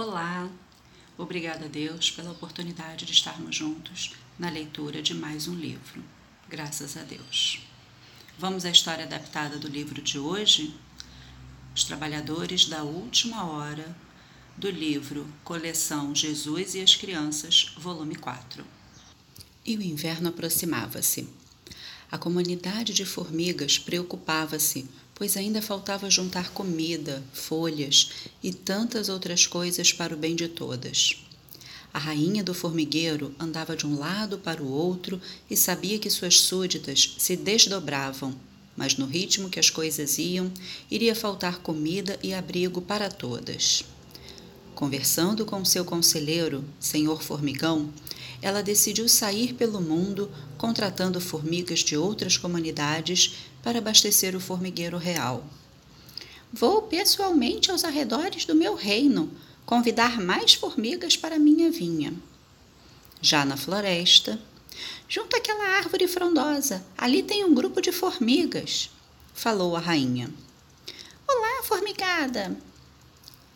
Olá! Obrigada a Deus pela oportunidade de estarmos juntos na leitura de mais um livro. Graças a Deus. Vamos à história adaptada do livro de hoje? Os Trabalhadores da Última Hora, do livro Coleção Jesus e as Crianças, volume 4. E o inverno aproximava-se. A comunidade de formigas preocupava-se pois ainda faltava juntar comida, folhas e tantas outras coisas para o bem de todas. A rainha do formigueiro andava de um lado para o outro e sabia que suas súditas se desdobravam, mas no ritmo que as coisas iam, iria faltar comida e abrigo para todas. Conversando com seu conselheiro, senhor Formigão, ela decidiu sair pelo mundo contratando formigas de outras comunidades para abastecer o formigueiro real. Vou pessoalmente aos arredores do meu reino convidar mais formigas para minha vinha. Já na floresta, junto àquela árvore frondosa, ali tem um grupo de formigas, falou a rainha. Olá, formigada!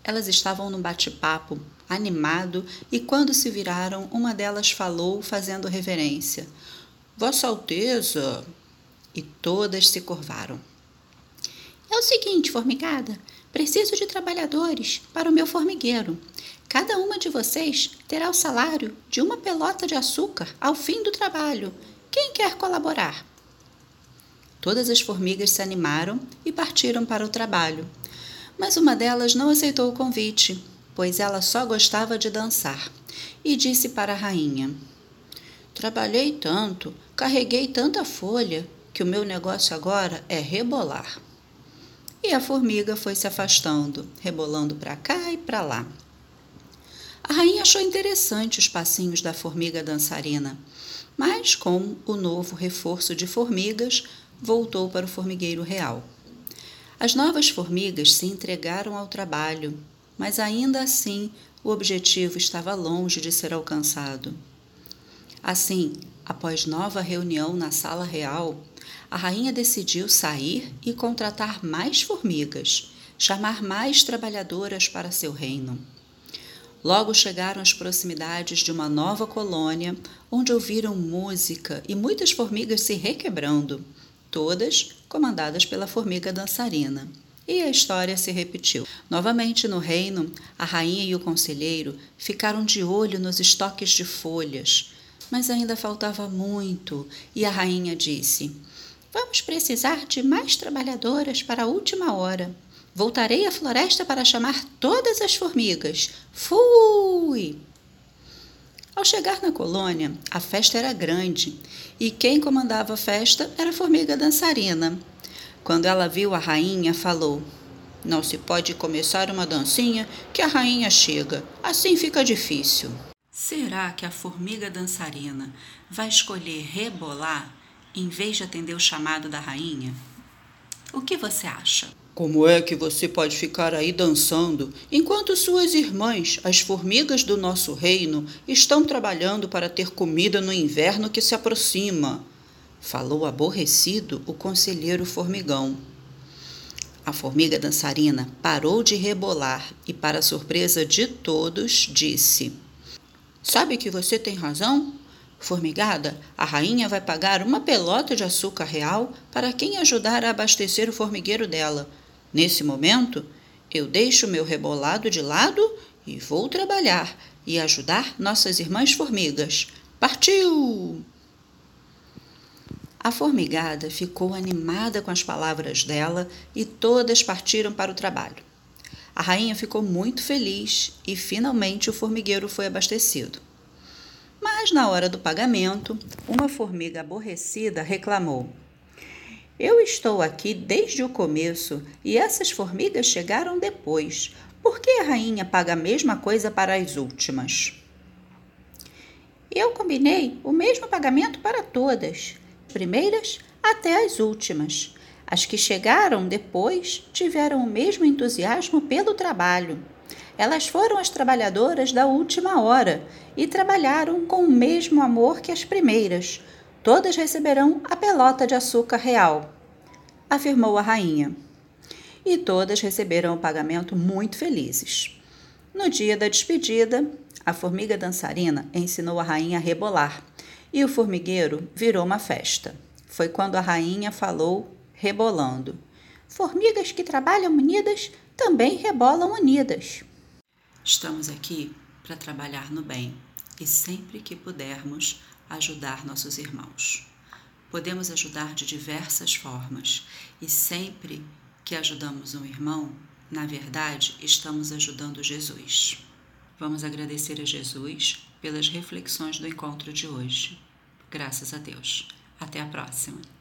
Elas estavam num bate-papo animado e, quando se viraram, uma delas falou, fazendo reverência: Vossa Alteza! E todas se curvaram. É o seguinte, formigada: preciso de trabalhadores para o meu formigueiro. Cada uma de vocês terá o salário de uma pelota de açúcar ao fim do trabalho. Quem quer colaborar? Todas as formigas se animaram e partiram para o trabalho mas uma delas não aceitou o convite, pois ela só gostava de dançar, e disse para a rainha: Trabalhei tanto, carreguei tanta folha, que o meu negócio agora é rebolar. E a formiga foi se afastando, rebolando para cá e para lá. A rainha achou interessante os passinhos da formiga dançarina, mas com o novo reforço de formigas, voltou para o formigueiro real. As novas formigas se entregaram ao trabalho, mas ainda assim o objetivo estava longe de ser alcançado. Assim, após nova reunião na sala real, a rainha decidiu sair e contratar mais formigas, chamar mais trabalhadoras para seu reino. Logo chegaram às proximidades de uma nova colônia, onde ouviram música e muitas formigas se requebrando todas comandadas pela formiga dançarina. E a história se repetiu. Novamente no reino, a rainha e o conselheiro ficaram de olho nos estoques de folhas, mas ainda faltava muito, e a rainha disse: Vamos precisar de mais trabalhadoras para a última hora. Voltarei à floresta para chamar todas as formigas. Fui! Ao chegar na colônia, a festa era grande e quem comandava a festa era a formiga dançarina. Quando ela viu a rainha, falou: Não se pode começar uma dancinha que a rainha chega, assim fica difícil. Será que a formiga dançarina vai escolher rebolar em vez de atender o chamado da rainha? O que você acha? Como é que você pode ficar aí dançando enquanto suas irmãs, as formigas do nosso reino, estão trabalhando para ter comida no inverno que se aproxima? Falou aborrecido o conselheiro formigão. A formiga dançarina parou de rebolar e, para surpresa de todos, disse: Sabe que você tem razão? Formigada, a rainha vai pagar uma pelota de açúcar real para quem ajudar a abastecer o formigueiro dela. Nesse momento, eu deixo meu rebolado de lado e vou trabalhar e ajudar nossas irmãs formigas. Partiu! A formigada ficou animada com as palavras dela e todas partiram para o trabalho. A rainha ficou muito feliz e finalmente o formigueiro foi abastecido. Mas na hora do pagamento, uma formiga aborrecida reclamou: Eu estou aqui desde o começo e essas formigas chegaram depois. Por que a rainha paga a mesma coisa para as últimas? Eu combinei o mesmo pagamento para todas, primeiras até as últimas. As que chegaram depois tiveram o mesmo entusiasmo pelo trabalho. Elas foram as trabalhadoras da última hora e trabalharam com o mesmo amor que as primeiras. Todas receberão a pelota de açúcar real, afirmou a rainha. E todas receberam o pagamento muito felizes. No dia da despedida, a formiga dançarina ensinou a rainha a rebolar e o formigueiro virou uma festa. Foi quando a rainha falou, rebolando: Formigas que trabalham unidas também rebolam unidas. Estamos aqui para trabalhar no bem e sempre que pudermos ajudar nossos irmãos. Podemos ajudar de diversas formas e sempre que ajudamos um irmão, na verdade, estamos ajudando Jesus. Vamos agradecer a Jesus pelas reflexões do encontro de hoje. Graças a Deus. Até a próxima.